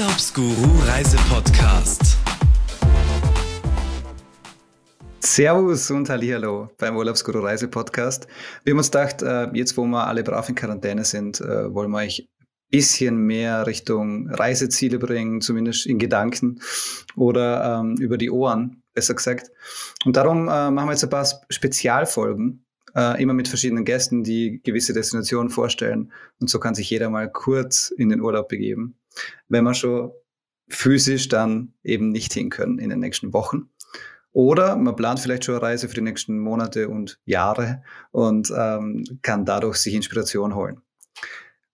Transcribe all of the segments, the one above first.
Urlaubsguru Reisepodcast. Servus und Hallihallo beim Urlaubsguru Reisepodcast. Wir haben uns gedacht, äh, jetzt wo wir alle brav in Quarantäne sind, äh, wollen wir euch ein bisschen mehr Richtung Reiseziele bringen, zumindest in Gedanken oder ähm, über die Ohren, besser gesagt. Und darum äh, machen wir jetzt ein paar Spezialfolgen, immer mit verschiedenen Gästen, die gewisse Destinationen vorstellen. Und so kann sich jeder mal kurz in den Urlaub begeben wenn wir schon physisch dann eben nicht hin können in den nächsten Wochen. Oder man plant vielleicht schon eine Reise für die nächsten Monate und Jahre und ähm, kann dadurch sich Inspiration holen.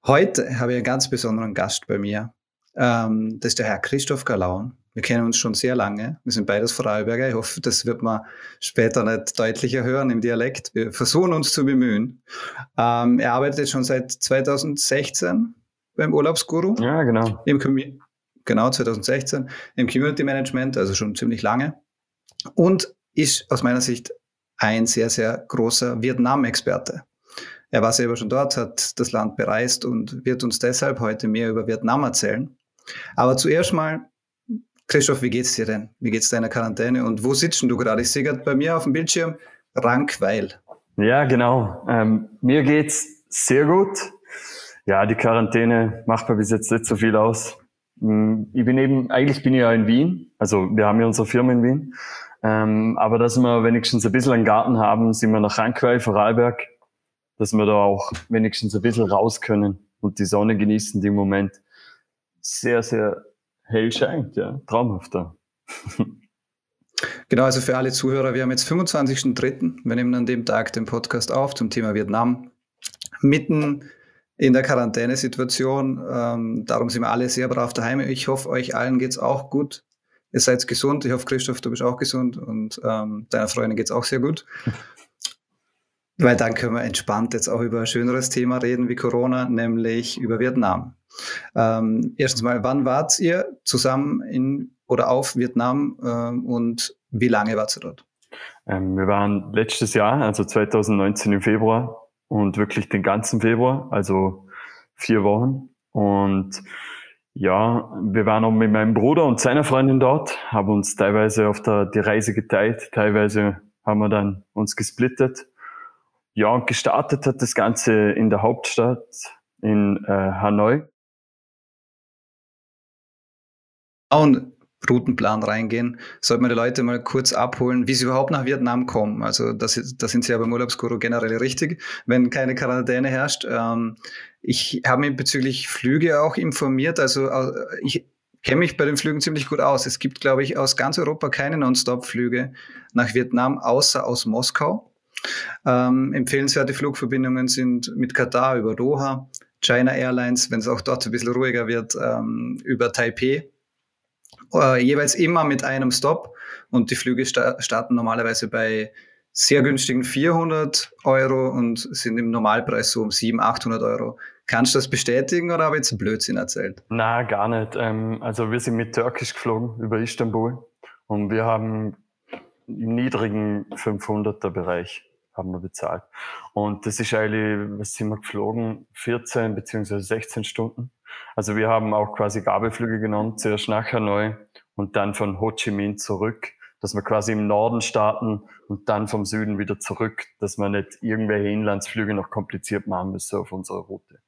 Heute habe ich einen ganz besonderen Gast bei mir. Ähm, das ist der Herr Christoph Galaun. Wir kennen uns schon sehr lange. Wir sind beides Vorarlberger. Ich hoffe, das wird man später nicht deutlicher hören im Dialekt. Wir versuchen uns zu bemühen. Ähm, er arbeitet jetzt schon seit 2016 beim Urlaubsguru. Ja, genau. Im genau, 2016. Im Community Management, also schon ziemlich lange. Und ist aus meiner Sicht ein sehr, sehr großer Vietnam-Experte. Er war selber schon dort, hat das Land bereist und wird uns deshalb heute mehr über Vietnam erzählen. Aber zuerst mal, Christoph, wie geht's dir denn? Wie geht's deiner Quarantäne und wo sitzt du gerade? Ich sehe gerade bei mir auf dem Bildschirm Rankweil. Ja, genau. Ähm, mir geht's sehr gut. Ja, die Quarantäne macht mir bis jetzt nicht so viel aus. Hm, ich bin eben, eigentlich bin ich ja in Wien, also wir haben ja unsere Firma in Wien. Ähm, aber dass wir wenigstens ein bisschen einen Garten haben, sind wir nach Rankweil, Vorarlberg, dass wir da auch wenigstens ein bisschen raus können und die Sonne genießen, die im Moment sehr, sehr hell scheint, ja, traumhaft da. Genau, also für alle Zuhörer, wir haben jetzt 25.03. Wir nehmen an dem Tag den Podcast auf zum Thema Vietnam. Mitten in der Quarantänesituation. Ähm, darum sind wir alle sehr brav daheim. Ich hoffe, euch allen geht's auch gut. Ihr seid gesund. Ich hoffe, Christoph, du bist auch gesund und ähm, deiner Freundin geht's auch sehr gut. Weil dann können wir entspannt jetzt auch über ein schöneres Thema reden wie Corona, nämlich über Vietnam. Ähm, erstens mal, wann wart ihr zusammen in oder auf Vietnam ähm, und wie lange wart ihr dort? Ähm, wir waren letztes Jahr, also 2019 im Februar, und wirklich den ganzen Februar, also vier Wochen. Und ja, wir waren auch mit meinem Bruder und seiner Freundin dort, haben uns teilweise auf der, die Reise geteilt, teilweise haben wir dann uns gesplittet. Ja, und gestartet hat das Ganze in der Hauptstadt in äh, Hanoi. Und Routenplan reingehen, sollte man die Leute mal kurz abholen, wie sie überhaupt nach Vietnam kommen. Also das, das sind sie ja beim Urlaubsguru generell richtig, wenn keine Quarantäne herrscht. Ähm, ich habe mich bezüglich Flüge auch informiert. Also ich kenne mich bei den Flügen ziemlich gut aus. Es gibt, glaube ich, aus ganz Europa keine Non-Stop-Flüge nach Vietnam, außer aus Moskau. Ähm, empfehlenswerte Flugverbindungen sind mit Katar über Doha, China Airlines, wenn es auch dort ein bisschen ruhiger wird, ähm, über Taipei äh, jeweils immer mit einem Stop und die Flüge sta starten normalerweise bei sehr günstigen 400 Euro und sind im Normalpreis so um 700, 800 Euro. Kannst du das bestätigen oder habe ich jetzt Blödsinn erzählt? Na, gar nicht. Ähm, also wir sind mit Türkisch geflogen über Istanbul und wir haben im niedrigen 500er Bereich haben wir bezahlt. Und das ist eigentlich, was sind wir geflogen? 14 beziehungsweise 16 Stunden. Also wir haben auch quasi Gabelflüge genommen, zuerst nach Hanoi und dann von Ho Chi Minh zurück, dass wir quasi im Norden starten und dann vom Süden wieder zurück, dass wir nicht irgendwelche Inlandsflüge noch kompliziert machen müssen auf unserer Route.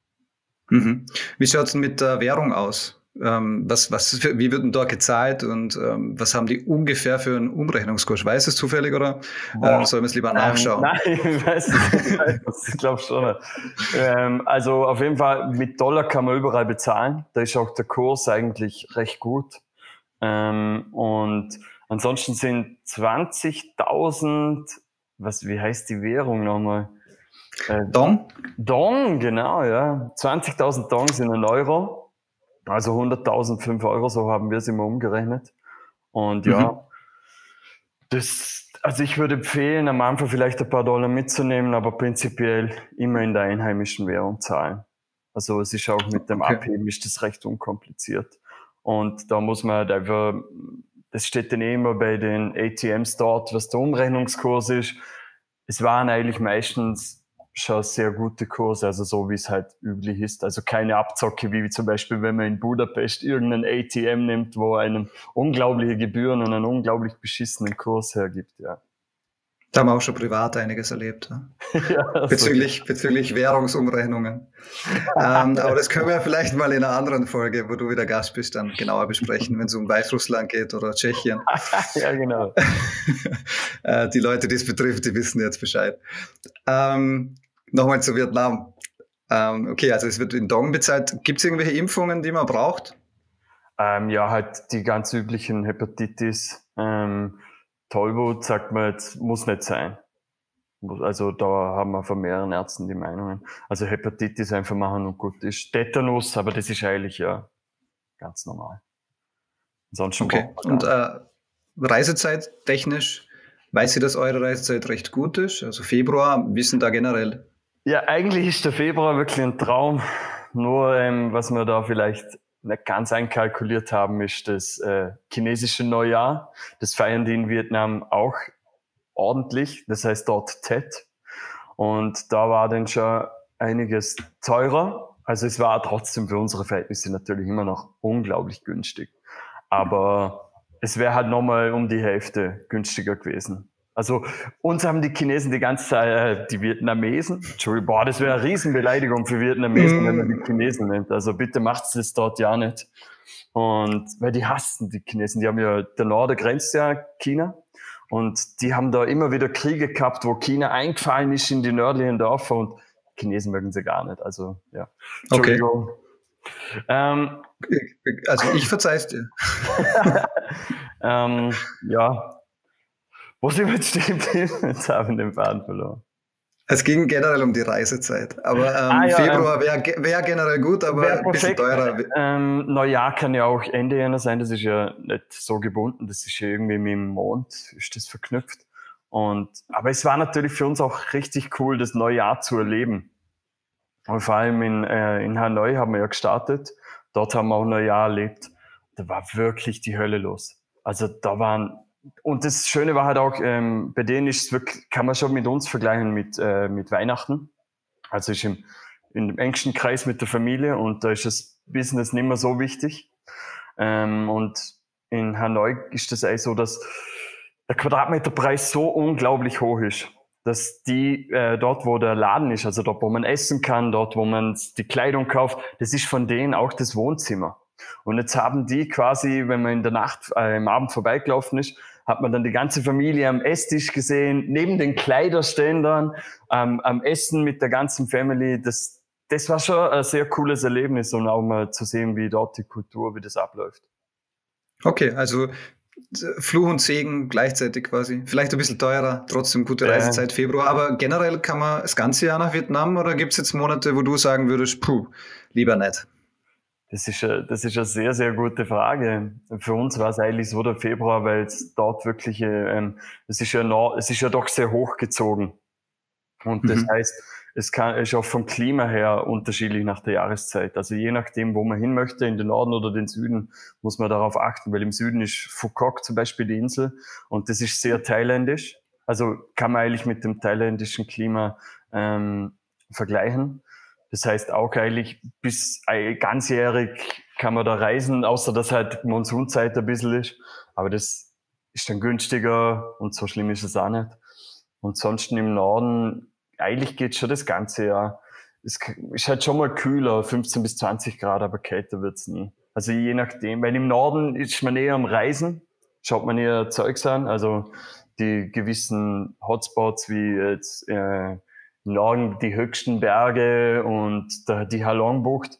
Mhm. Wie schaut es mit der Währung aus? Ähm, was, was, wie wird denn da gezahlt und ähm, was haben die ungefähr für einen Umrechnungskurs? Weiß es zufällig oder äh, sollen wir es lieber nachschauen? Ähm, nein, ich weiß es. ich glaube schon. Ähm, also auf jeden Fall mit Dollar kann man überall bezahlen. Da ist auch der Kurs eigentlich recht gut. Ähm, und ansonsten sind 20.000, was, wie heißt die Währung nochmal? Äh, Dong? Dong, genau, ja. 20.000 Dong sind ein Euro. Also 100.000, 5 Euro, so haben wir es immer umgerechnet. Und ja, mhm. das, also ich würde empfehlen, am Anfang vielleicht ein paar Dollar mitzunehmen, aber prinzipiell immer in der einheimischen Währung zahlen. Also es ist auch mit dem okay. Abheben ist das recht unkompliziert. Und da muss man halt einfach, das steht dann immer bei den ATMs dort, was der Umrechnungskurs ist. Es waren eigentlich meistens schon sehr gute Kurse, also so wie es halt üblich ist. Also keine Abzocke, wie zum Beispiel, wenn man in Budapest irgendein ATM nimmt, wo einem unglaubliche Gebühren und einen unglaublich beschissenen Kurs hergibt, ja. Da haben wir auch schon privat einiges erlebt. Ja, bezüglich, bezüglich Währungsumrechnungen. ähm, aber das können wir vielleicht mal in einer anderen Folge, wo du wieder Gast bist, dann genauer besprechen, wenn es um Weißrussland geht oder Tschechien. ja, genau. äh, die Leute, die es betrifft, die wissen jetzt Bescheid. Ähm, Nochmal zu Vietnam. Ähm, okay, also es wird in Dong bezahlt. Gibt es irgendwelche Impfungen, die man braucht? Ähm, ja, halt die ganz üblichen Hepatitis. Ähm, Tollwut sagt man jetzt, muss nicht sein. Also da haben wir von mehreren Ärzten die Meinungen. Also Hepatitis einfach machen und gut ist. Tetanus, aber das ist eigentlich ja ganz normal. Ansonsten okay. Und äh, Reisezeit technisch, weiß sie, dass eure Reisezeit recht gut ist? Also Februar, wissen da generell? Ja, eigentlich ist der Februar wirklich ein Traum. Nur ähm, was wir da vielleicht nicht ganz einkalkuliert haben, ist das äh, chinesische Neujahr. Das feiern die in Vietnam auch ordentlich. Das heißt dort Tet. Und da war dann schon einiges teurer. Also es war trotzdem für unsere Verhältnisse natürlich immer noch unglaublich günstig. Aber es wäre halt nochmal um die Hälfte günstiger gewesen. Also uns haben die Chinesen die ganze Zeit, äh, die Vietnamesen, Entschuldigung, boah, das wäre eine Riesenbeleidigung für Vietnamesen, mm. wenn man die Chinesen nennt. Also bitte macht's das dort ja nicht. Und weil die hassen die Chinesen, die haben ja, der Norden grenzt ja China. Und die haben da immer wieder Kriege gehabt, wo China eingefallen ist in die nördlichen Dörfer und Chinesen mögen sie gar nicht. Also ja. Entschuldigung. Okay. Ähm, also ich verzeih's dir. ähm, ja, wo sind wir jetzt stehen Jetzt haben wir den Faden verloren. Es ging generell um die Reisezeit. Aber ähm, ah, ja, Februar ähm, wäre wär generell gut, aber ein bisschen teurer. Ähm, Neujahr kann ja auch Ende Jänner sein. Das ist ja nicht so gebunden. Das ist ja irgendwie mit dem Mond ist das verknüpft. Und, aber es war natürlich für uns auch richtig cool, das Neujahr zu erleben. Und vor allem in, äh, in Hanoi haben wir ja gestartet. Dort haben wir auch Neujahr erlebt. Da war wirklich die Hölle los. Also da waren und das Schöne war halt auch, ähm, bei denen ist es wirklich, kann man schon mit uns vergleichen mit, äh, mit Weihnachten. Also ist im, in dem engsten Kreis mit der Familie und da ist das Business nicht mehr so wichtig. Ähm, und in Hanoi ist das eigentlich so, dass der Quadratmeterpreis so unglaublich hoch ist, dass die äh, dort, wo der Laden ist, also dort, wo man essen kann, dort, wo man die Kleidung kauft, das ist von denen auch das Wohnzimmer. Und jetzt haben die quasi, wenn man in der Nacht, äh, im Abend vorbeigelaufen ist, hat man dann die ganze Familie am Esstisch gesehen, neben den Kleiderständern, ähm, am Essen mit der ganzen Family. Das, das war schon ein sehr cooles Erlebnis und auch mal zu sehen, wie dort die Kultur, wie das abläuft. Okay, also Fluch und Segen gleichzeitig quasi. Vielleicht ein bisschen teurer, trotzdem gute Reisezeit Februar. Aber generell kann man das ganze Jahr nach Vietnam oder gibt es jetzt Monate, wo du sagen würdest, puh, lieber nicht? Das ist, eine, das ist eine sehr, sehr gute Frage. Für uns war es eigentlich so der Februar, weil es dort wirklich, ähm, es ist ja, noch, es ist ja doch sehr hochgezogen. Und das mhm. heißt, es kann, ist auch vom Klima her unterschiedlich nach der Jahreszeit. Also je nachdem, wo man hin möchte, in den Norden oder den Süden, muss man darauf achten, weil im Süden ist Phuket zum Beispiel die Insel und das ist sehr thailändisch. Also kann man eigentlich mit dem thailändischen Klima ähm, vergleichen. Das heißt auch eigentlich bis ganzjährig kann man da reisen, außer dass halt Monsunzeit ein bisschen ist. Aber das ist dann günstiger und so schlimm ist es auch nicht. Und sonst im Norden, eigentlich geht schon das ganze Jahr. Es ist halt schon mal kühler, 15 bis 20 Grad, aber kälter wird's nie. Also je nachdem, weil im Norden ist man eher am Reisen, schaut man eher Zeugs an, also die gewissen Hotspots wie jetzt äh, Norden die höchsten Berge und die Halongbucht.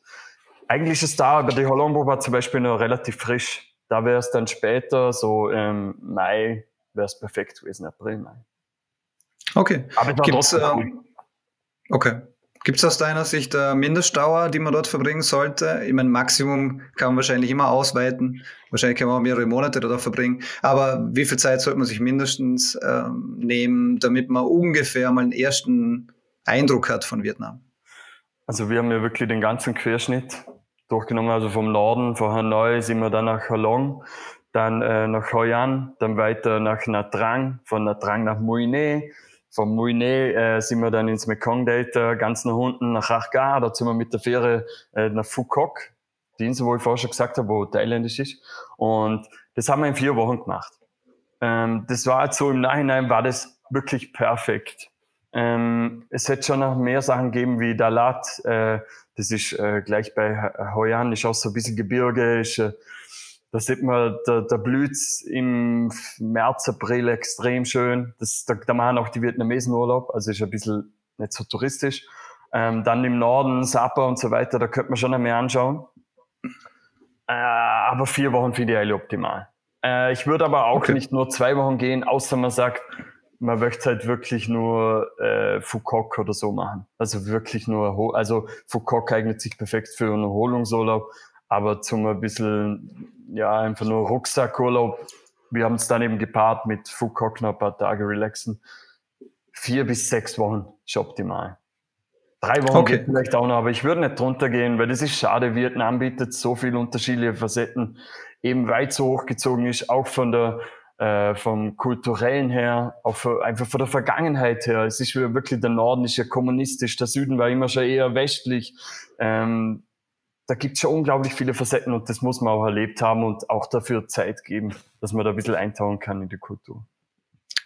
Eigentlich ist es da, aber die Halongbucht war zum Beispiel noch relativ frisch. Da wäre es dann später, so im Mai, wäre es perfekt gewesen, April, Mai. Okay. Aber Gibt's, äh, okay. Gibt es aus deiner Sicht eine Mindestdauer, die man dort verbringen sollte? Ich meine, Maximum kann man wahrscheinlich immer ausweiten. Wahrscheinlich kann man auch mehrere Monate dort verbringen. Aber wie viel Zeit sollte man sich mindestens ähm, nehmen, damit man ungefähr mal einen ersten Eindruck hat von Vietnam? Also wir haben ja wirklich den ganzen Querschnitt durchgenommen. Also vom Norden, von Hanoi sind wir dann nach Halong, dann äh, nach Hoi An, dann weiter nach Nha Trang, von Nha Trang nach Mui Ne, von Mouinet äh, sind wir dann ins Mekong Delta ganz nach unten nach Achgar, da sind wir mit der Fähre äh, nach Phuket, die Insel, wo ich vorher schon gesagt habe, wo thailändisch ist. Und das haben wir in vier Wochen gemacht. Ähm, das war halt so im Nachhinein war das wirklich perfekt. Ähm, es hätte schon noch mehr Sachen geben wie Dalat, äh, das ist äh, gleich bei Hoi An, ist auch so ein bisschen Gebirge, ist, äh, da sieht man, da, da blüht im März, April extrem schön. Das, da, da machen auch die Vietnamesen Urlaub, also ist ein bisschen nicht so touristisch. Ähm, dann im Norden, Sapa und so weiter, da könnte man schon noch mehr anschauen. Äh, aber vier Wochen finde ich eigentlich optimal. Äh, ich würde aber auch okay. nicht nur zwei Wochen gehen, außer man sagt, man möchte halt wirklich nur äh, Foucault oder so machen. Also wirklich nur, also Foucault eignet sich perfekt für einen Erholungsurlaub, aber zum ein bisschen, ja, einfach nur Rucksackurlaub. Wir haben es dann eben gepaart mit Foucault noch ein paar Tage relaxen. Vier bis sechs Wochen ist optimal. Drei Wochen okay. geht vielleicht auch noch, aber ich würde nicht drunter gehen, weil das ist schade. Vietnam bietet so viele unterschiedliche Facetten, eben weit so hochgezogen ist, auch von der äh, vom kulturellen her, auch für, einfach von der Vergangenheit her. Es ist wirklich der Norden ist ja kommunistisch, der Süden war immer schon eher westlich. Ähm, da gibt es schon unglaublich viele Facetten und das muss man auch erlebt haben und auch dafür Zeit geben, dass man da ein bisschen eintauchen kann in die Kultur.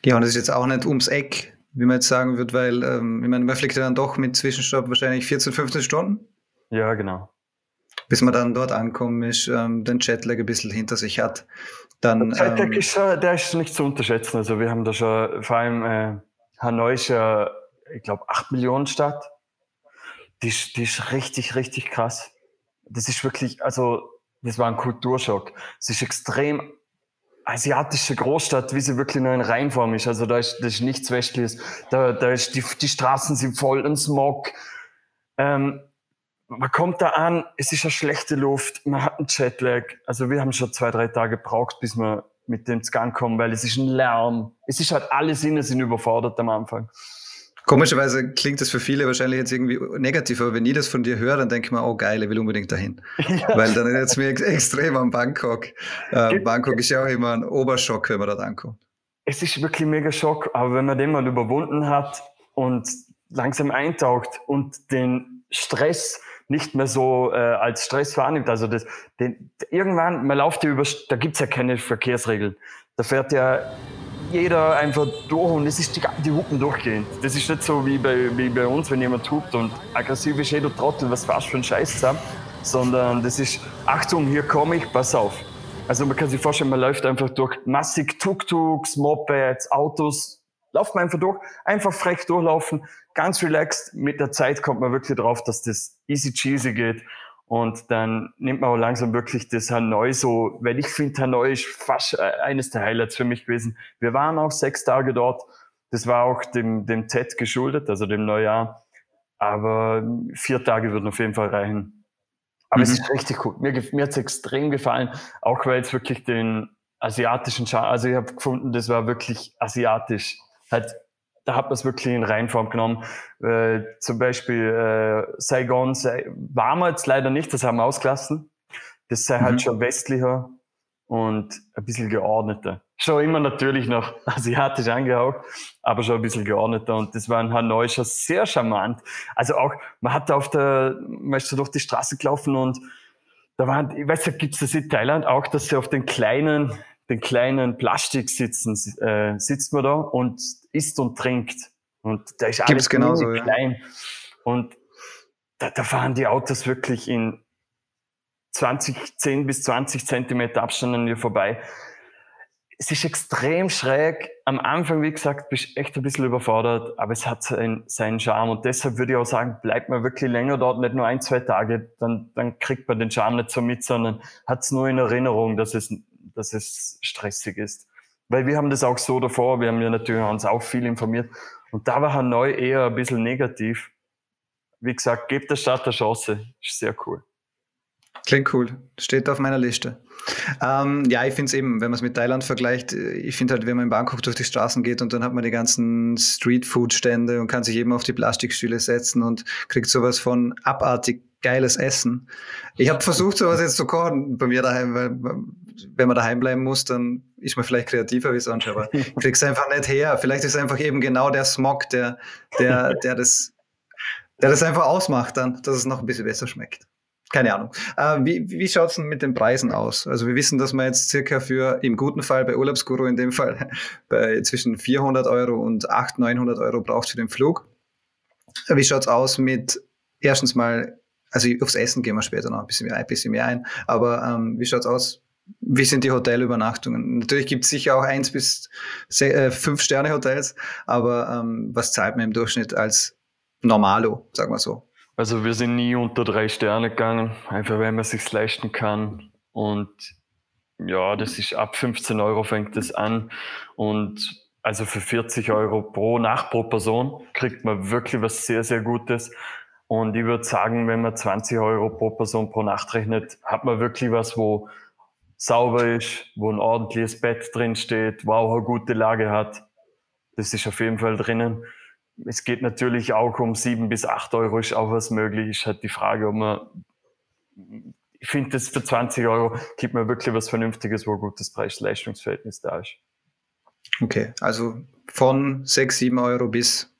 Ja, und das ist jetzt auch nicht ums Eck, wie man jetzt sagen wird, weil ähm, ich meine, man fliegt ja dann doch mit Zwischenstopp wahrscheinlich 14, 15 Stunden. Ja, genau. Bis man dann dort ankommt, ist, ähm, den Jetlag ein bisschen hinter sich hat. Dann, der Jetlag ähm, ist, der ist nicht zu unterschätzen. Also wir haben da schon, vor allem äh, Hanoi ist ja, ich glaube, 8 Millionen Stadt. Die, die ist richtig, richtig krass. Das ist wirklich, also das war ein Kulturschock. Es ist extrem asiatische Großstadt, wie sie wirklich nur in Reinform ist. Also da ist, das ist nichts Westliches. Da, da ist die, die Straßen sind voll in Smog. Ähm, man kommt da an, es ist eine schlechte Luft, man hat einen Jetlag. Also wir haben schon zwei, drei Tage gebraucht, bis wir mit dem Gang kommen, weil es ist ein Lärm. Es ist halt alle Sinne sind überfordert am Anfang. Komischerweise klingt das für viele wahrscheinlich jetzt irgendwie negativ, aber wenn ich das von dir höre, dann denke ich mir, oh geil, ich will unbedingt dahin. Ja. Weil dann erinnert es mir extrem an Bangkok. Äh, Bangkok ist ja auch immer ein Oberschock, wenn man dort ankommt. Es ist wirklich mega Schock, aber wenn man den mal überwunden hat und langsam eintaucht und den Stress nicht mehr so äh, als Stress wahrnimmt. Also das, den, irgendwann, man läuft ja über, da gibt's ja keine Verkehrsregeln. Da fährt ja jeder einfach durch und es ist die, die Hupen durchgehend. Das ist nicht so wie bei, wie bei uns, wenn jemand hupt und aggressiv ist, hey du Trottel, was fährst für ein Scheiß zusammen, sondern das ist, Achtung, hier komme ich, pass auf. Also man kann sich vorstellen, man läuft einfach durch massig Tuk-Tuks, Mopeds, Autos, Lauft man einfach durch, einfach frech durchlaufen, ganz relaxed. Mit der Zeit kommt man wirklich drauf, dass das easy cheesy geht. Und dann nimmt man auch langsam wirklich das Hanoi so, weil ich finde, Hanoi ist fast äh, eines der Highlights für mich gewesen. Wir waren auch sechs Tage dort. Das war auch dem, dem TED geschuldet, also dem Neujahr. Aber vier Tage würden auf jeden Fall reichen. Aber mhm. es ist richtig cool. Mir, mir hat es extrem gefallen, auch weil es wirklich den asiatischen Charme, also ich habe gefunden, das war wirklich asiatisch halt, da hat man es wirklich in Reinform genommen. Äh, zum Beispiel äh, Saigon sei, waren wir jetzt leider nicht, das haben wir ausgelassen. Das sei halt mhm. halt schon westlicher und ein bisschen geordneter. Schon immer natürlich noch asiatisch angehaucht, aber schon ein bisschen geordneter. Und das war in Hanoi schon sehr charmant. Also auch, man hat da auf der, man ist so durch die Straße gelaufen und da waren, ich weiß, da gibt es das in Thailand auch, dass sie auf den kleinen, den kleinen Plastiksitzen äh, sitzt man da und isst und trinkt. Und da ist alles genauso, klein. Ja. Und da, da fahren die Autos wirklich in 20, 10 bis 20 Zentimeter Abstand an dir vorbei. Es ist extrem schräg. Am Anfang, wie gesagt, bist du echt ein bisschen überfordert, aber es hat seinen, seinen Charme. Und deshalb würde ich auch sagen, bleibt man wirklich länger dort, nicht nur ein, zwei Tage, dann, dann kriegt man den Charme nicht so mit, sondern hat es nur in Erinnerung, dass es dass es stressig ist. Weil wir haben das auch so davor, wir haben ja natürlich uns auch viel informiert. Und da war Hanoi eher ein bisschen negativ. Wie gesagt, gebt der Stadt eine Chance. Ist sehr cool. Klingt cool. Steht auf meiner Liste. Ähm, ja, ich finde es eben, wenn man es mit Thailand vergleicht, äh, ich finde halt, wenn man in Bangkok durch die Straßen geht und dann hat man die ganzen Streetfood-Stände und kann sich eben auf die Plastikstühle setzen und kriegt sowas von abartig geiles Essen. Ich habe versucht, sowas jetzt zu kochen bei mir daheim, weil wenn man daheim bleiben muss, dann ist man vielleicht kreativer wie sonst, aber kriegst einfach nicht her. Vielleicht ist einfach eben genau der Smog, der, der, der das, der das einfach ausmacht dann, dass es noch ein bisschen besser schmeckt. Keine Ahnung. Äh, wie wie schaut es denn mit den Preisen aus? Also wir wissen, dass man jetzt circa für, im guten Fall bei Urlaubsguru in dem Fall, bei zwischen 400 Euro und 800, 900 Euro braucht für den Flug. Wie schaut es aus mit, erstens mal, also aufs Essen gehen wir später noch ein bisschen mehr, ein, bisschen mehr ein, aber ähm, wie schaut es aus? Wie sind die Hotelübernachtungen? Natürlich gibt es sicher auch eins bis äh, fünf Sterne Hotels, aber ähm, was zahlt man im Durchschnitt als Normalo, sagen wir so? Also wir sind nie unter drei Sterne gegangen, einfach weil man sich leisten kann. Und ja, das ist ab 15 Euro fängt es an. Und also für 40 Euro pro Nacht pro Person kriegt man wirklich was sehr, sehr Gutes. Und ich würde sagen, wenn man 20 Euro pro Person pro Nacht rechnet, hat man wirklich was, wo sauber ist, wo ein ordentliches Bett drin steht, wo auch eine gute Lage hat. Das ist auf jeden Fall drinnen es geht natürlich auch um sieben bis acht Euro, ist auch was möglich. Ist halt die Frage, ob man, ich finde, das für 20 Euro gibt mir wirklich was Vernünftiges, wo ein gutes Preis-Leistungsverhältnis da ist. Okay, also von sechs, sieben Euro bis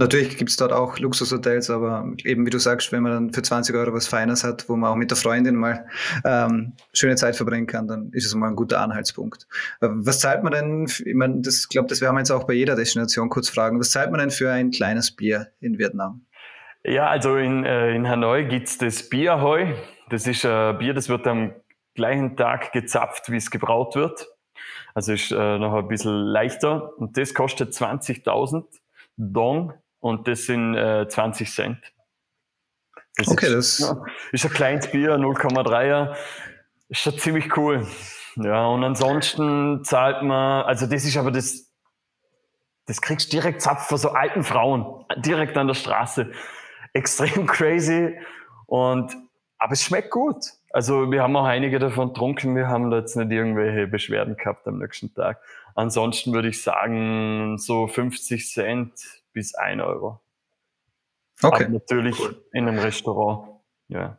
Natürlich gibt es dort auch Luxushotels, aber eben wie du sagst, wenn man dann für 20 Euro was Feines hat, wo man auch mit der Freundin mal ähm, schöne Zeit verbringen kann, dann ist es mal ein guter Anhaltspunkt. Äh, was zahlt man denn, ich meine, das glaube, das werden wir jetzt auch bei jeder Destination kurz fragen, was zahlt man denn für ein kleines Bier in Vietnam? Ja, also in, äh, in Hanoi gibt's das Bierhoi. Das ist ein Bier, das wird am gleichen Tag gezapft, wie es gebraut wird. Also ist äh, noch ein bisschen leichter und das kostet 20.000 Dong und das sind äh, 20 Cent. Das okay, ist, das ja, ist ein kleines Bier, 0,3er. Ist schon ziemlich cool. Ja, und ansonsten zahlt man, also das ist aber das, das kriegst du direkt Zapf für so alten Frauen, direkt an der Straße. Extrem crazy und, aber es schmeckt gut. Also wir haben auch einige davon getrunken, wir haben da jetzt nicht irgendwelche Beschwerden gehabt am nächsten Tag. Ansonsten würde ich sagen, so 50 Cent bis 1 Euro. Okay. Aber natürlich cool. in einem Restaurant. Ja.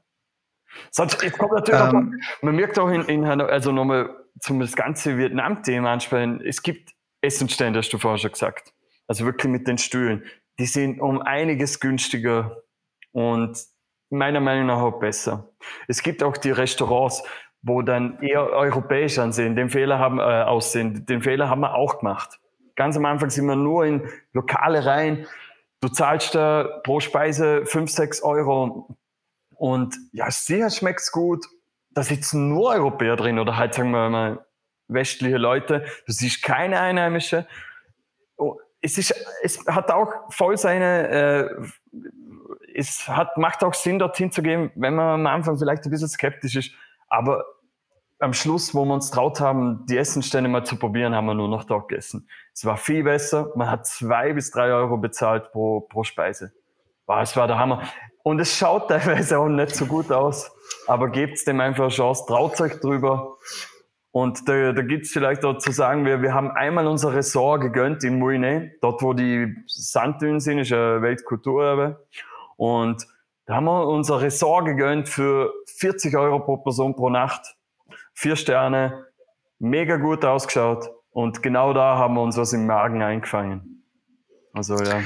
Sonst, jetzt kommt natürlich ähm. auch, man merkt auch in, in also nochmal zum das ganze Vietnam-Thema ansprechen, es gibt Essenstände, hast du vorher schon gesagt. Also wirklich mit den Stühlen. Die sind um einiges günstiger und meiner Meinung nach auch besser. Es gibt auch die Restaurants, wo dann eher europäisch ansehen, den Fehler haben, äh, aussehen. Den Fehler haben wir auch gemacht. Ganz am Anfang sind wir nur in Lokale rein. Du zahlst da pro Speise 5, 6 Euro. Und ja, sicher schmeckt's gut. Da sitzen nur Europäer drin oder halt, sagen wir mal, westliche Leute. Du siehst keine Einheimische. Oh, es, ist, es hat auch voll seine, äh, es hat, macht auch Sinn, dorthin zu gehen, wenn man am Anfang vielleicht ein bisschen skeptisch ist. Aber am Schluss, wo wir uns traut haben, die Essenstände mal zu probieren, haben wir nur noch dort gegessen. Es war viel besser. Man hat zwei bis drei Euro bezahlt pro, pro Speise. Wow, es war der Hammer. Und es schaut teilweise auch nicht so gut aus. Aber gebt dem einfach eine Chance, traut euch drüber. Und da, da gibt es vielleicht auch zu sagen, wir, wir haben einmal unser Ressort gegönnt in Muine, dort wo die Sanddünen sind, ist ein Weltkulturerbe. Und da haben wir unser Ressort gegönnt für 40 Euro pro Person pro Nacht vier Sterne, mega gut ausgeschaut und genau da haben wir uns was im Magen eingefangen. Also ja.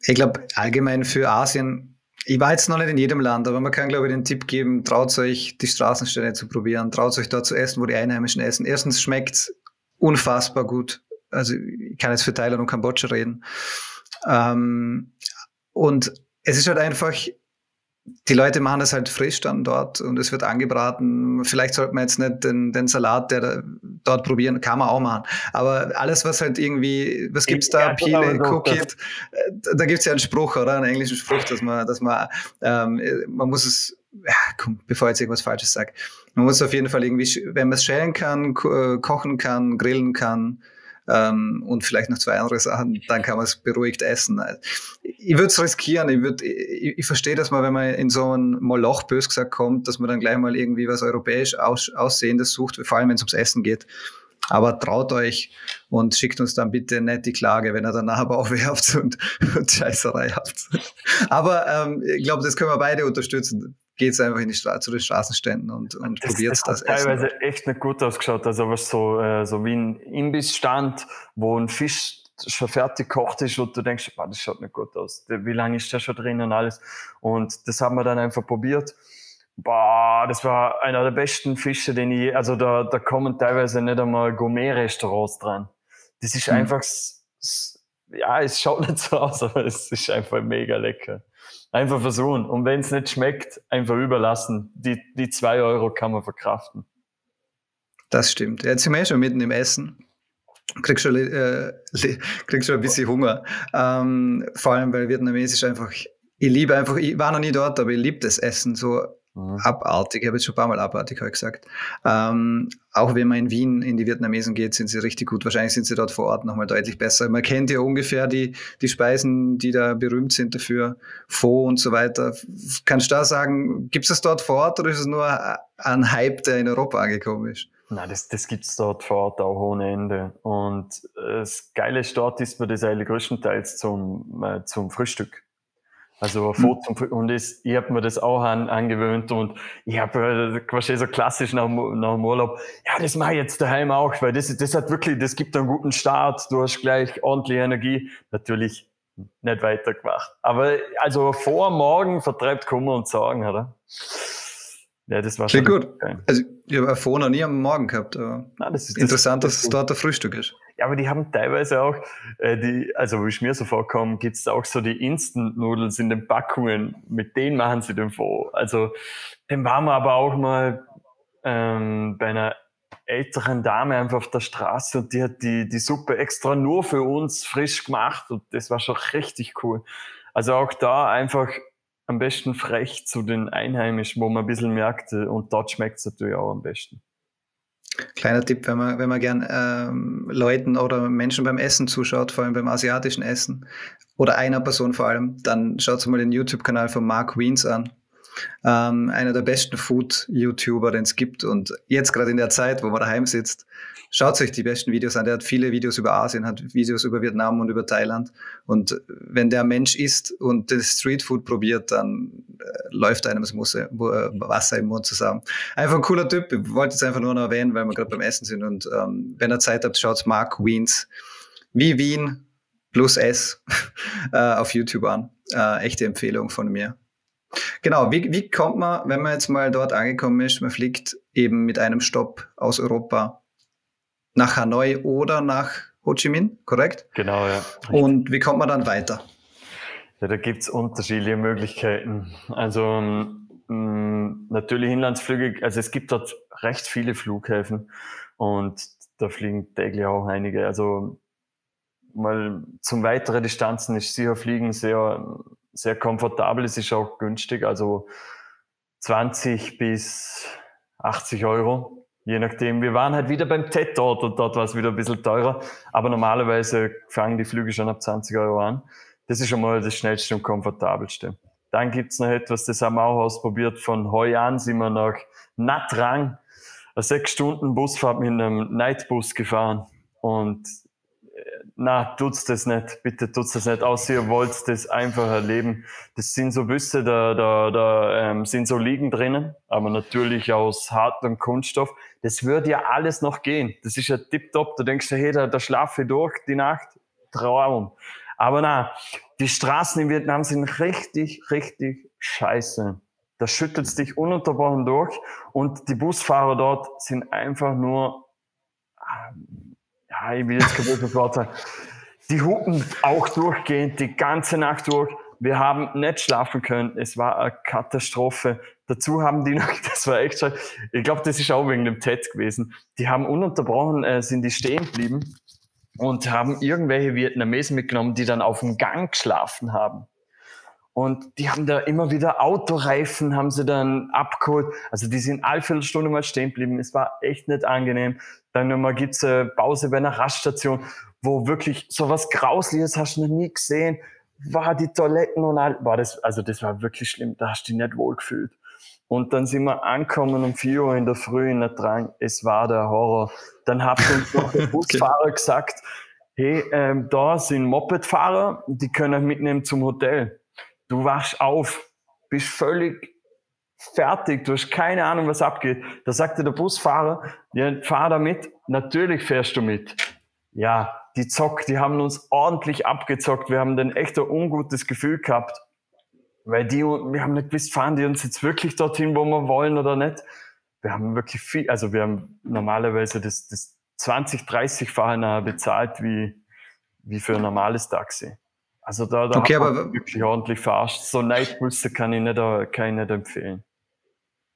Ich glaube, allgemein für Asien, ich war jetzt noch nicht in jedem Land, aber man kann, glaube ich, den Tipp geben, traut euch, die Straßenstände zu probieren, traut euch dort zu essen, wo die Einheimischen essen. Erstens schmeckt es unfassbar gut. Also ich kann jetzt für Thailand und Kambodscha reden. Ähm, und es ist halt einfach, die Leute machen das halt frisch dann dort und es wird angebraten. Vielleicht sollte man jetzt nicht den, den Salat, der dort probieren, kann man auch machen. Aber alles, was halt irgendwie, was gibt's da? Pile, Cookie, äh, da gibt's ja einen Spruch, oder? Einen englischen Spruch, dass man, dass man, ähm, man muss es, ja, komm, bevor ich jetzt irgendwas Falsches sage, man muss auf jeden Fall irgendwie, wenn man es schälen kann, ko kochen kann, grillen kann, ähm, und vielleicht noch zwei andere Sachen, dann kann man es beruhigt essen. Ich würde es riskieren. Ich, würd, ich, ich verstehe, dass man, wenn man in so ein Moloch bös gesagt kommt, dass man dann gleich mal irgendwie was europäisch aus, Aussehendes sucht, vor allem wenn es ums Essen geht. Aber traut euch und schickt uns dann bitte nicht die Klage, wenn ihr danach Bauchweh habt und, und Scheißerei habt. Aber ähm, ich glaube, das können wir beide unterstützen. Geht es einfach in die Stra zu den Straßenständen und, und probiert das, das teilweise Essen. echt nicht gut ausgeschaut. Also was so, äh, so wie ein Imbissstand, wo ein Fisch schon fertig gekocht ist und du denkst, boah, das schaut nicht gut aus. Wie lange ist der schon drin und alles? Und das haben wir dann einfach probiert. Boah, das war einer der besten Fische, den ich, also da, da kommen teilweise nicht einmal Gourmet-Restaurants dran. Das ist mhm. einfach, ja, es schaut nicht so aus, aber es ist einfach mega lecker. Einfach versuchen. Und wenn es nicht schmeckt, einfach überlassen. Die, die zwei Euro kann man verkraften. Das stimmt. Jetzt sind wir eh schon mitten im Essen. Kriegst schon, äh, kriegst schon ein bisschen Hunger. Ähm, vor allem, weil Vietnamesisch einfach, ich liebe einfach, ich war noch nie dort, aber ich liebe das Essen so Mhm. Abartig, ich habe jetzt schon ein paar Mal abartig heute gesagt. Ähm, auch wenn man in Wien in die Vietnamesen geht, sind sie richtig gut. Wahrscheinlich sind sie dort vor Ort nochmal deutlich besser. Man kennt ja ungefähr die, die Speisen, die da berühmt sind dafür, Pho und so weiter. Kannst du da sagen, gibt es das dort vor Ort oder ist es nur ein Hype, der in Europa angekommen ist? Nein, das, das gibt's dort vor Ort auch ohne Ende. Und das Geile ist, dort ist man das eigentlich größtenteils zum, äh, zum Frühstück. Also hm. Foto und das, ich habe mir das auch an, angewöhnt und ich habe äh, quasi so klassisch nach, nach dem Urlaub, ja, das mache ich jetzt daheim auch, weil das, das hat wirklich, das gibt einen guten Start, du hast gleich ordentliche Energie. Natürlich nicht weitergemacht. Aber also vor morgen vertreibt Kummer und Sorgen, oder? Ja, das war Klingt gut. Geil. Also ich habe vorher noch nie am Morgen gehabt, aber Nein, das ist, interessant, das dass es dort ein Frühstück ist. Ja, aber die haben teilweise auch, äh, die, also wie ich mir so vorkomme, gibt's auch so die Instant-Nudels in den Packungen, mit denen machen sie den Fond. Also den waren wir aber auch mal ähm, bei einer älteren Dame einfach auf der Straße und die hat die, die Suppe extra nur für uns frisch gemacht und das war schon richtig cool. Also auch da einfach am besten frech zu den Einheimischen, wo man ein bisschen merkt, äh, und dort schmeckt es natürlich auch am besten. Kleiner Tipp, wenn man, wenn man gern ähm, Leuten oder Menschen beim Essen zuschaut, vor allem beim asiatischen Essen, oder einer Person vor allem, dann schaut mal den YouTube-Kanal von Mark Wiens an. Ähm, einer der besten Food-YouTuber, den es gibt. Und jetzt gerade in der Zeit, wo man daheim sitzt, schaut euch die besten Videos an. Der hat viele Videos über Asien, hat Videos über Vietnam und über Thailand. Und wenn der Mensch isst und das Streetfood probiert, dann äh, läuft einem das Musse, äh, Wasser im Mund zusammen. Einfach ein cooler Typ. Ich wollte es einfach nur noch erwähnen, weil wir gerade beim Essen sind. Und ähm, wenn ihr Zeit habt, schaut Mark Wiens wie Wien plus S äh, auf YouTube an. Äh, echte Empfehlung von mir. Genau, wie, wie kommt man, wenn man jetzt mal dort angekommen ist, man fliegt eben mit einem Stopp aus Europa nach Hanoi oder nach Ho Chi Minh, korrekt? Genau, ja. Und wie kommt man dann weiter? Ja, da gibt's unterschiedliche Möglichkeiten. Also mh, mm, natürlich Inlandsflüge, also es gibt dort recht viele Flughäfen und da fliegen täglich auch einige. Also mal zum weiteren Distanzen ist sicher Fliegen sehr sehr komfortabel. Es ist auch günstig, also 20 bis 80 Euro, je nachdem. Wir waren halt wieder beim TED dort und dort war es wieder ein bisschen teurer, aber normalerweise fangen die Flüge schon ab 20 Euro an. Das ist schon mal das schnellste und komfortabelste. Dann gibt's noch etwas, das haben wir auch ausprobiert. Von Hoi an sind wir nach Natrang, eine sechs Stunden Busfahrt mit einem Nightbus gefahren. Und na, tut's das nicht, bitte tut's das nicht, außer ihr wollt das einfach erleben. Das sind so Büsse, da, da, da ähm, sind so Liegen drinnen, aber natürlich aus hartem Kunststoff. Das würde ja alles noch gehen. Das ist ja tipptopp. Da denkst du, hey, da, da schlafe ich durch die Nacht. Traum. Aber na, die Straßen in Vietnam sind richtig, richtig scheiße. Da schüttelt's dich ununterbrochen durch und die Busfahrer dort sind einfach nur ja, ich will jetzt kein böses Wort sagen, die hupen auch durchgehend, die ganze Nacht durch. Wir haben nicht schlafen können. Es war eine Katastrophe. Dazu haben die noch, das war echt scheiße. Ich glaube, das ist auch wegen dem TED gewesen. Die haben ununterbrochen, äh, sind die stehen geblieben und haben irgendwelche Vietnamesen mitgenommen, die dann auf dem Gang geschlafen haben. Und die haben da immer wieder Autoreifen, haben sie dann abgeholt. Also die sind alle Viertelstunde mal stehen geblieben. Es war echt nicht angenehm. Dann nochmal gibt's eine Pause bei einer Raststation, wo wirklich so was Grausliches hast du noch nie gesehen. War die Toiletten und all, war das, also das war wirklich schlimm. Da hast du dich nicht wohl gefühlt. Und dann sind wir angekommen um vier Uhr in der Früh in der Drang. Es war der Horror. Dann hat uns noch der Busfahrer gesagt, hey, ähm, da sind Mopedfahrer, die können mitnehmen zum Hotel. Du wachst auf, bist völlig fertig, du hast keine Ahnung, was abgeht. Da sagte der Busfahrer, ja, fahr da mit. Natürlich fährst du mit. Ja, die Zock, die haben uns ordentlich abgezockt. Wir haben dann echt ein ungutes Gefühl gehabt. Weil die, wir haben nicht gewusst, fahren die uns jetzt wirklich dorthin, wo wir wollen oder nicht. Wir haben wirklich viel, also wir haben normalerweise das, das 20, 30 Fahrern bezahlt wie, wie für ein normales Taxi. Also da, da okay, aber wirklich ordentlich verarscht. So Nightbusse kann ich nicht, kann ich nicht empfehlen.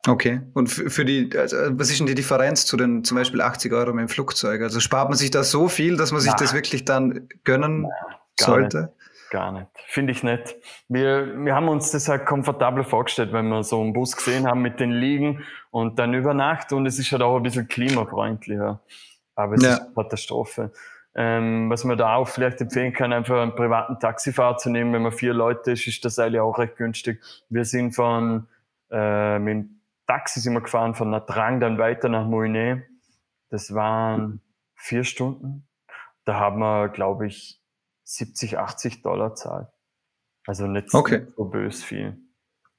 Okay. Und für die, also was ist denn die Differenz zu den zum Beispiel 80 Euro mit dem Flugzeug? Also spart man sich da so viel, dass man sich Nein. das wirklich dann gönnen Nein, gar sollte? Nicht. Gar nicht. Finde ich nicht. Wir, wir haben uns das halt komfortabler vorgestellt, wenn wir so einen Bus gesehen haben mit den Liegen und dann über Nacht und es ist halt auch ein bisschen klimafreundlicher. Aber es ja. ist eine Katastrophe. Ähm, was man da auch vielleicht empfehlen kann, einfach einen privaten Taxifahrer zu nehmen, wenn man vier Leute ist, ist das eigentlich auch recht günstig. Wir sind von äh, mit dem Taxi sind wir gefahren von Natrang dann weiter nach Moinet. Das waren vier Stunden. Da haben wir, glaube ich, 70, 80 Dollar zahlt. Also nicht okay. so bös viel.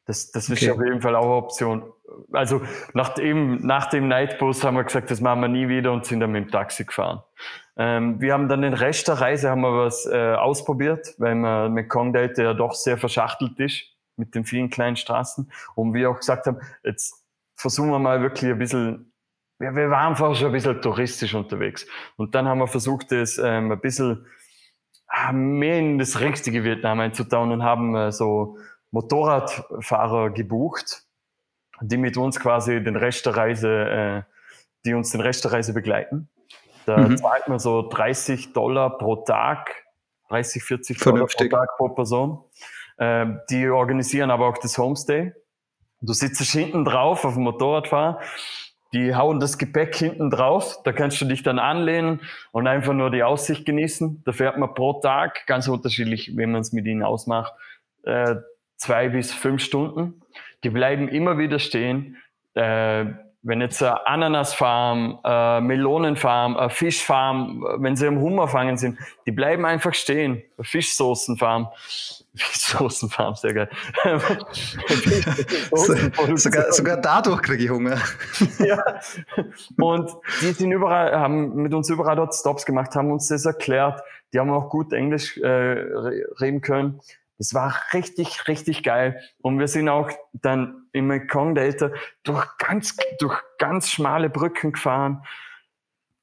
Das, das ist okay. auf jeden Fall auch eine Option. Also nach dem, nach dem Nightbus haben wir gesagt, das machen wir nie wieder und sind dann mit dem Taxi gefahren. Ähm, wir haben dann den Rest der Reise haben wir was äh, ausprobiert, weil man mit Kongdate ja doch sehr verschachtelt ist mit den vielen kleinen Straßen. Und wir auch gesagt haben, jetzt versuchen wir mal wirklich ein bisschen, ja, wir waren einfach schon ein bisschen touristisch unterwegs. Und dann haben wir versucht, das ähm, ein bisschen ah, mehr in das richtige Vietnam einzutauen und haben äh, so Motorradfahrer gebucht, die mit uns quasi den Rest der Reise, äh, die uns den Rest der Reise begleiten. Da mhm. zahlt man so 30 Dollar pro Tag, 30, 40 Vernünftig. Dollar pro Tag pro Person. Äh, die organisieren aber auch das Homestay. Du sitzt hinten drauf auf dem Motorradfahrer, die hauen das Gepäck hinten drauf, da kannst du dich dann anlehnen und einfach nur die Aussicht genießen. Da fährt man pro Tag, ganz unterschiedlich, wenn man es mit ihnen ausmacht, äh, zwei bis fünf Stunden. Die bleiben immer wieder stehen. Äh, wenn jetzt eine Ananasfarm, eine Melonenfarm, eine Fischfarm, wenn sie am Hummer fangen sind, die bleiben einfach stehen. Eine Fischsoßenfarm. Fischsoßenfarm, sehr geil. sogar, sogar dadurch kriege ich Hunger. ja. Und die sind überall, haben mit uns überall dort Stops gemacht, haben uns das erklärt. Die haben auch gut Englisch äh, reden können. Es war richtig, richtig geil. Und wir sind auch dann im Mekong Delta durch ganz, durch ganz schmale Brücken gefahren.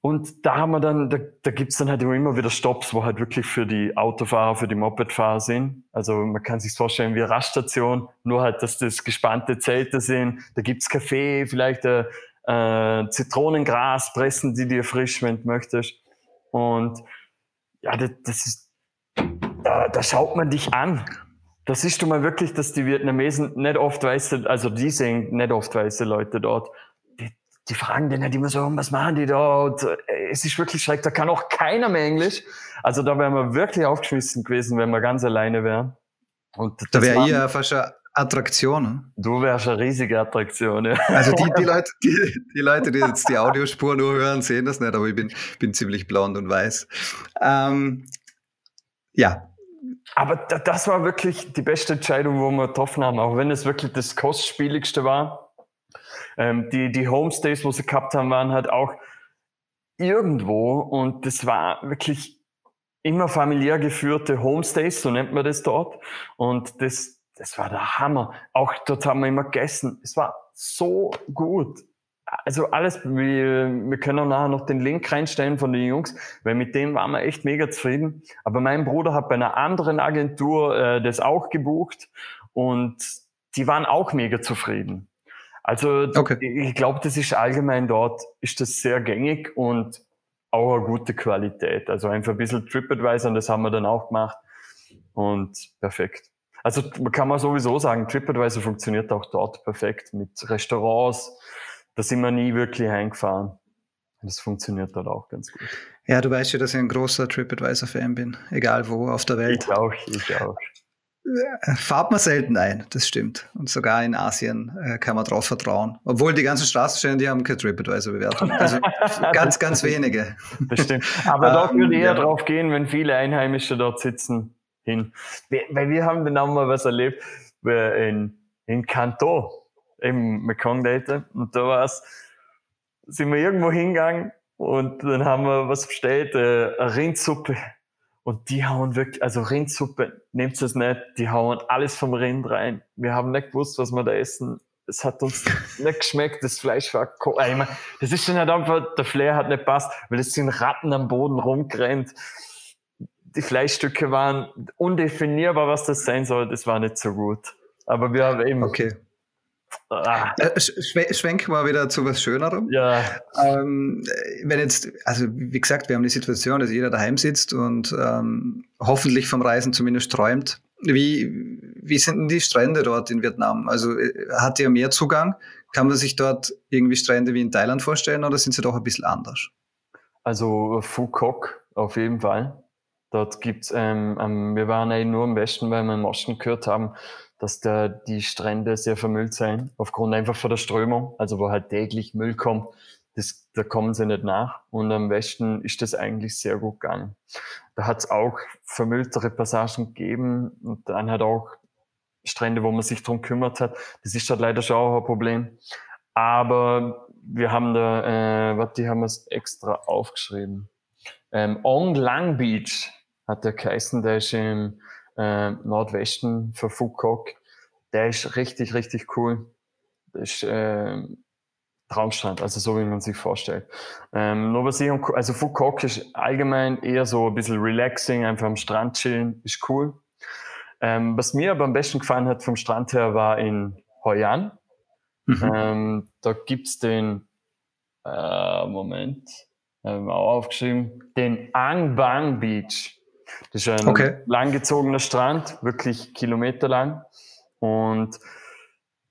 Und da haben wir dann, da, da gibt's dann halt immer wieder Stops, wo halt wirklich für die Autofahrer, für die Mopedfahrer sind. Also man kann sich vorstellen wie eine Raststation, nur halt, dass das gespannte Zelte sind. Da gibt's Kaffee, vielleicht äh, äh, Zitronengras, pressen die dir frisch, wenn du möchtest. Und ja, das, das ist da, da schaut man dich an. Da siehst du mal wirklich, dass die Vietnamesen nicht oft weiße, also die sehen nicht oft weiße Leute dort. Die, die fragen den halt immer so, was machen die da? Und äh, es ist wirklich schrecklich, da kann auch keiner mehr Englisch. Also da wären wir wirklich aufgeschmissen gewesen, wenn wir ganz alleine wären. Und da wäre ihr fast eine Attraktion. Ne? Du wärst eine riesige Attraktion, ja. Also die, die, Leute, die, die Leute, die jetzt die Audiospur nur hören, sehen das nicht, aber ich bin, bin ziemlich blond und weiß. Ähm, ja. Aber das war wirklich die beste Entscheidung, wo wir getroffen haben, auch wenn es wirklich das kostspieligste war. Ähm, die, die Homestays, wo sie gehabt haben, waren halt auch irgendwo und das war wirklich immer familiär geführte Homestays, so nennt man das dort. Und das, das war der Hammer. Auch dort haben wir immer gegessen. Es war so gut also alles, wir, wir können auch nachher noch den Link reinstellen von den Jungs, weil mit dem waren wir echt mega zufrieden. Aber mein Bruder hat bei einer anderen Agentur äh, das auch gebucht und die waren auch mega zufrieden. Also okay. ich glaube, das ist allgemein dort, ist das sehr gängig und auch eine gute Qualität. Also einfach ein bisschen TripAdvisor und das haben wir dann auch gemacht und perfekt. Also kann man sowieso sagen, TripAdvisor funktioniert auch dort perfekt mit Restaurants, da sind wir nie wirklich heimgefahren. Das funktioniert dort auch ganz gut. Ja, du weißt ja, dass ich ein großer TripAdvisor-Fan bin, egal wo auf der Welt. Ich auch, ich auch. Fahrt man selten ein, das stimmt. Und sogar in Asien äh, kann man drauf vertrauen. Obwohl die ganzen Straßenstellen, die haben keine TripAdvisor-Bewertung. Also ganz, ganz wenige. Das stimmt. Aber dort würde ich eher ja. drauf gehen, wenn viele Einheimische dort sitzen, hin. Weil wir haben dann auch mal was erlebt in, in Kanto eben Mekong daten und da war's, sind wir irgendwo hingegangen und dann haben wir was bestellt, äh, eine Rindsuppe. Und die hauen wirklich, also Rindsuppe, nehmt es nicht, die hauen alles vom Rind rein. Wir haben nicht gewusst, was wir da essen. Es hat uns nicht geschmeckt, das Fleisch war, ich meine, das ist schon halt einfach, der Flair hat nicht passt, weil es sind Ratten am Boden rumgerannt. Die Fleischstücke waren undefinierbar, was das sein soll, das war nicht so gut. Aber wir haben eben, okay. Ah. Äh, schwenken wir wieder zu was Schönerem. Ja. Ähm, wenn jetzt, also wie gesagt, wir haben die Situation, dass jeder daheim sitzt und ähm, hoffentlich vom Reisen zumindest träumt. Wie, wie sind denn die Strände dort in Vietnam? Also äh, hat ihr mehr Zugang? Kann man sich dort irgendwie Strände wie in Thailand vorstellen oder sind sie doch ein bisschen anders? Also Phu Quoc auf jeden Fall. Dort gibt's, ähm, ähm, wir waren eigentlich nur im Westen, weil wir im Osten gehört haben, dass da die Strände sehr vermüllt sein, aufgrund einfach von der Strömung, also wo halt täglich Müll kommt, das, da kommen sie nicht nach. Und am Westen ist das eigentlich sehr gut gegangen. Da hat es auch vermülltere Passagen gegeben und dann hat auch Strände, wo man sich drum kümmert hat. Das ist halt leider schon auch ein Problem. Aber wir haben da, äh, was die haben es extra aufgeschrieben. Ähm, On Lang Beach hat der geheißen, der ist im äh, Nordwesten von Foucault. Der ist richtig, richtig cool. Das ist äh, Traumstrand, also so wie man sich vorstellt. Ähm, nur was ich, also Foucault ist allgemein eher so ein bisschen relaxing, einfach am Strand chillen, ist cool. Ähm, was mir aber am besten gefallen hat vom Strand her war in Hoi An. Mhm. Ähm, da gibt's den, äh, Moment, haben auch aufgeschrieben, den Ang Bang Beach. Das ist ein okay. langgezogener Strand, wirklich kilometerlang. Und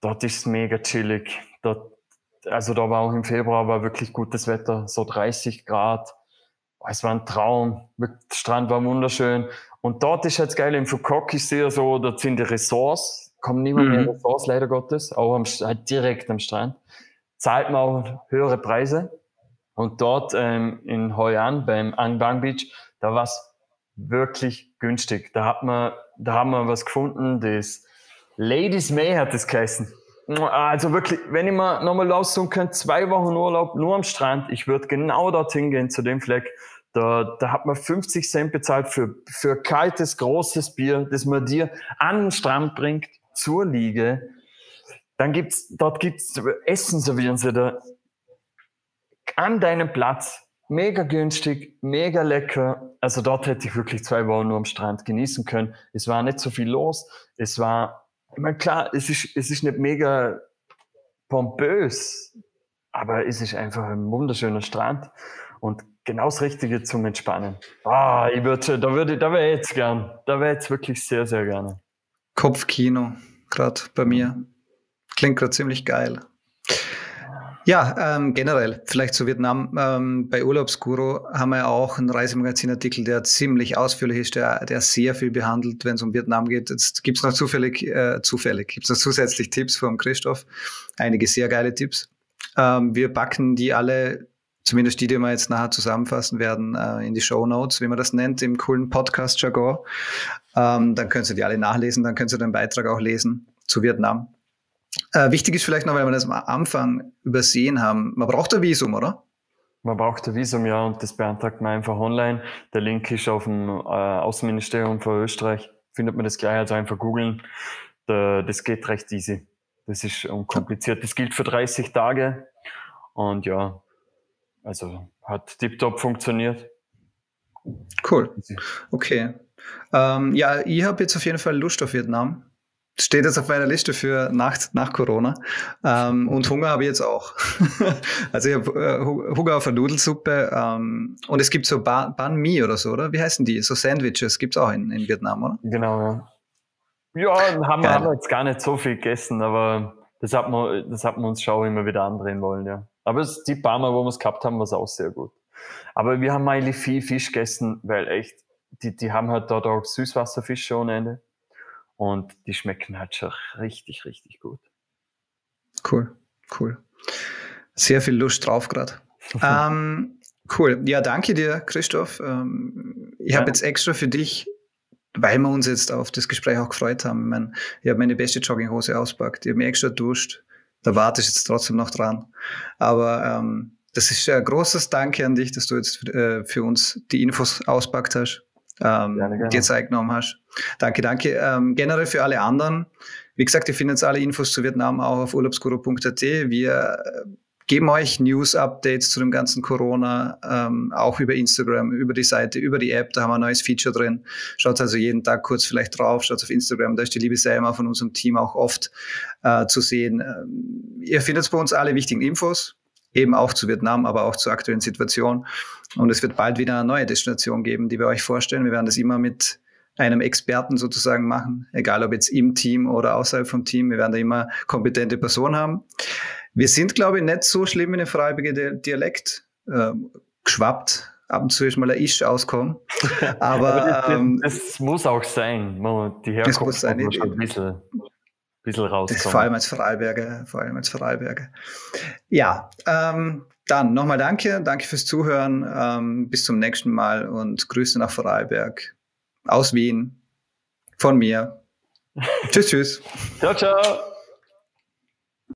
dort ist es mega chillig. Dort, also da war auch im Februar war wirklich gutes Wetter, so 30 Grad. Es war ein Traum. Der Strand war wunderschön. Und dort ist jetzt geil, im Foucault ist sehr so, dort sind die Ressorts, kommen niemand mehr mhm. Ressorts, leider Gottes, auch am, halt direkt am Strand. Zahlt man auch höhere Preise. Und dort ähm, in Hoi An, beim An Bang Beach, da war es wirklich günstig. Da hat man, da haben wir was gefunden, das Ladies May hat das geheißen. Also wirklich, wenn ich mir nochmal aussuchen könnte, zwei Wochen Urlaub nur am Strand, ich würde genau dorthin gehen, zu dem Fleck. Da, da hat man 50 Cent bezahlt für, für kaltes, großes Bier, das man dir an den Strand bringt, zur Liege. Dann gibt's, dort gibt's Essen servieren sie da an deinem Platz mega günstig, mega lecker. Also dort hätte ich wirklich zwei Wochen nur am Strand genießen können. Es war nicht so viel los. Es war, ich meine, klar, es ist, es ist nicht mega pompös, aber es ist einfach ein wunderschöner Strand und genau das Richtige zum Entspannen. Ah, ich würde, da würde, da wäre jetzt gern, da wäre jetzt wirklich sehr, sehr gerne. Kopfkino, gerade bei mir. Klingt gerade ziemlich geil. Ja, ähm, generell, vielleicht zu Vietnam. Ähm, bei Urlaubsguru haben wir auch einen Reisemagazinartikel, der ziemlich ausführlich ist, der, der sehr viel behandelt, wenn es um Vietnam geht. Jetzt gibt es noch zufällig, äh, zufällig, gibt es noch zusätzlich Tipps vom Christoph. Einige sehr geile Tipps. Ähm, wir packen die alle, zumindest die, die wir jetzt nachher zusammenfassen werden, äh, in die Show Notes, wie man das nennt, im coolen Podcast-Jargon. Ähm, dann könnt ihr die alle nachlesen, dann könnt ihr den Beitrag auch lesen zu Vietnam. Äh, wichtig ist vielleicht noch, weil wir das am Anfang übersehen haben, man braucht ein Visum, oder? Man braucht ein Visum, ja, und das beantragt man einfach online. Der Link ist auf dem äh, Außenministerium von Österreich. Findet man das gleich, also einfach googeln. Das geht recht easy. Das ist unkompliziert. Das gilt für 30 Tage. Und ja, also hat tiptop funktioniert. Cool. Okay. Ähm, ja, ich habe jetzt auf jeden Fall Lust auf Vietnam steht jetzt auf meiner Liste für nach, nach Corona. Ähm, und Hunger habe ich jetzt auch. also ich habe äh, Hunger auf eine Nudelsuppe. Ähm, und es gibt so Ban, Ban Mi oder so, oder? Wie heißen die? So Sandwiches gibt es auch in, in Vietnam, oder? Genau, ja. Ja, haben, wir, haben wir jetzt gar nicht so viel gegessen, aber das hat man, das hat man uns schon immer wieder andrehen wollen, ja. Aber es, die paar Mal, wo wir es gehabt haben, war es auch sehr gut. Aber wir haben eigentlich viel Fisch gegessen, weil echt, die, die haben halt dort auch Süßwasserfische ohne Ende. Und die schmecken halt schon richtig, richtig gut. Cool, cool. Sehr viel Lust drauf gerade. ähm, cool. Ja, danke dir, Christoph. Ähm, ich ja. habe jetzt extra für dich, weil wir uns jetzt auf das Gespräch auch gefreut haben. Ich, mein, ich habe meine beste Jogginghose auspackt. Ich habe mich extra duscht, Da warte ich jetzt trotzdem noch dran. Aber ähm, das ist ein großes Danke an dich, dass du jetzt äh, für uns die Infos auspackt hast, ähm, gerne, gerne. dir Zeit genommen hast. Danke, danke. Ähm, generell für alle anderen. Wie gesagt, ihr findet alle Infos zu Vietnam auch auf urlaubsguru.at. Wir äh, geben euch News-Updates zu dem ganzen Corona, ähm, auch über Instagram, über die Seite, über die App, da haben wir ein neues Feature drin. Schaut also jeden Tag kurz vielleicht drauf, schaut auf Instagram, da ist die liebe Selma von unserem Team auch oft äh, zu sehen. Ähm, ihr findet bei uns alle wichtigen Infos, eben auch zu Vietnam, aber auch zur aktuellen Situation. Und es wird bald wieder eine neue Destination geben, die wir euch vorstellen. Wir werden das immer mit einem Experten sozusagen machen, egal ob jetzt im Team oder außerhalb vom Team. Wir werden da immer kompetente Personen haben. Wir sind, glaube ich, nicht so schlimm in den Freiburger Dialekt ähm, geschwappt. Ab und zu ist mal ein Isch auskommen. Aber, Aber das, ähm, das, muss auch sein. Die Herkunft muss sein, ein bisschen, bisschen rauskommen. Vor allem als Freiberger. Vor allem als Freiberger. Ja, ähm, dann nochmal danke. Danke fürs Zuhören. Ähm, bis zum nächsten Mal und Grüße nach Freiberg. Aus Wien. Von mir. tschüss, tschüss. Ciao, ciao.